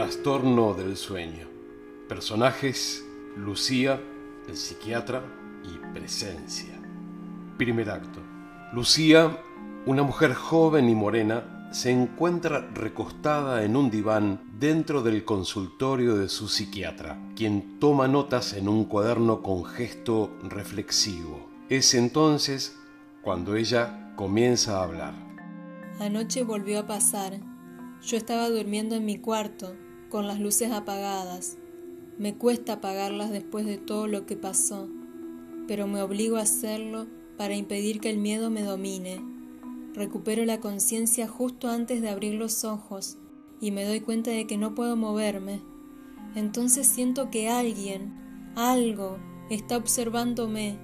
Trastorno del sueño. Personajes, Lucía, el psiquiatra y presencia. Primer acto. Lucía, una mujer joven y morena, se encuentra recostada en un diván dentro del consultorio de su psiquiatra, quien toma notas en un cuaderno con gesto reflexivo. Es entonces cuando ella comienza a hablar. Anoche volvió a pasar. Yo estaba durmiendo en mi cuarto, con las luces apagadas. Me cuesta apagarlas después de todo lo que pasó, pero me obligo a hacerlo para impedir que el miedo me domine. Recupero la conciencia justo antes de abrir los ojos y me doy cuenta de que no puedo moverme. Entonces siento que alguien, algo, está observándome,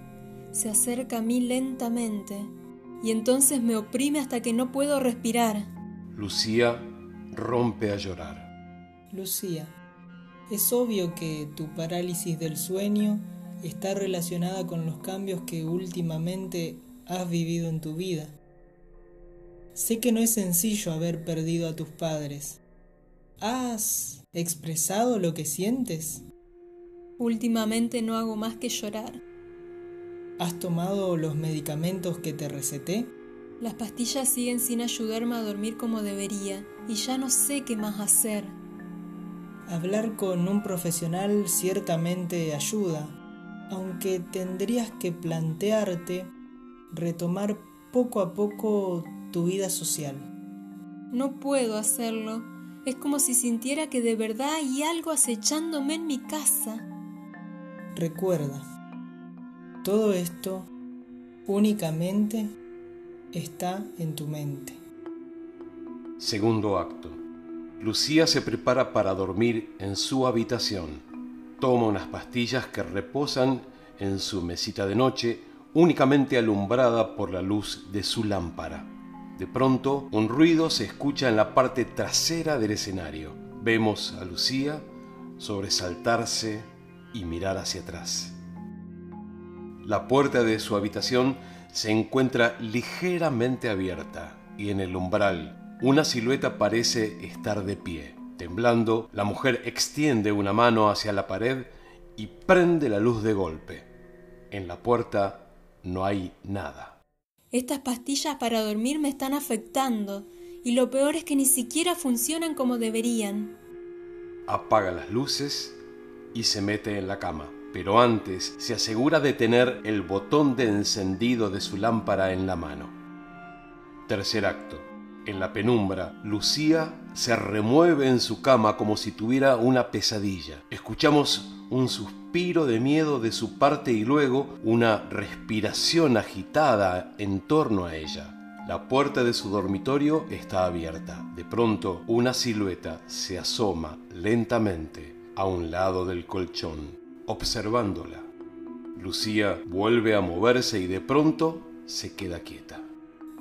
se acerca a mí lentamente y entonces me oprime hasta que no puedo respirar. Lucía rompe a llorar. Lucía, es obvio que tu parálisis del sueño está relacionada con los cambios que últimamente has vivido en tu vida. Sé que no es sencillo haber perdido a tus padres. ¿Has expresado lo que sientes? Últimamente no hago más que llorar. ¿Has tomado los medicamentos que te receté? Las pastillas siguen sin ayudarme a dormir como debería y ya no sé qué más hacer. Hablar con un profesional ciertamente ayuda, aunque tendrías que plantearte retomar poco a poco tu vida social. No puedo hacerlo. Es como si sintiera que de verdad hay algo acechándome en mi casa. Recuerda, todo esto únicamente está en tu mente. Segundo acto. Lucía se prepara para dormir en su habitación. Toma unas pastillas que reposan en su mesita de noche, únicamente alumbrada por la luz de su lámpara. De pronto, un ruido se escucha en la parte trasera del escenario. Vemos a Lucía sobresaltarse y mirar hacia atrás. La puerta de su habitación se encuentra ligeramente abierta y en el umbral una silueta parece estar de pie. Temblando, la mujer extiende una mano hacia la pared y prende la luz de golpe. En la puerta no hay nada. Estas pastillas para dormir me están afectando y lo peor es que ni siquiera funcionan como deberían. Apaga las luces y se mete en la cama pero antes se asegura de tener el botón de encendido de su lámpara en la mano. Tercer acto. En la penumbra, Lucía se remueve en su cama como si tuviera una pesadilla. Escuchamos un suspiro de miedo de su parte y luego una respiración agitada en torno a ella. La puerta de su dormitorio está abierta. De pronto, una silueta se asoma lentamente a un lado del colchón observándola. Lucía vuelve a moverse y de pronto se queda quieta.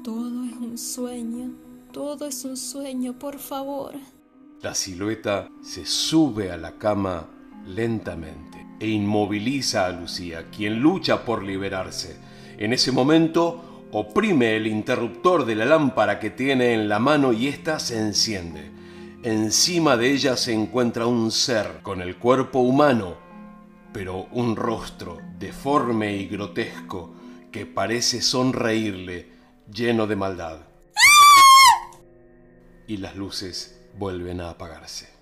Todo es un sueño, todo es un sueño, por favor. La silueta se sube a la cama lentamente e inmoviliza a Lucía, quien lucha por liberarse. En ese momento oprime el interruptor de la lámpara que tiene en la mano y ésta se enciende. Encima de ella se encuentra un ser con el cuerpo humano pero un rostro deforme y grotesco que parece sonreírle lleno de maldad. Y las luces vuelven a apagarse.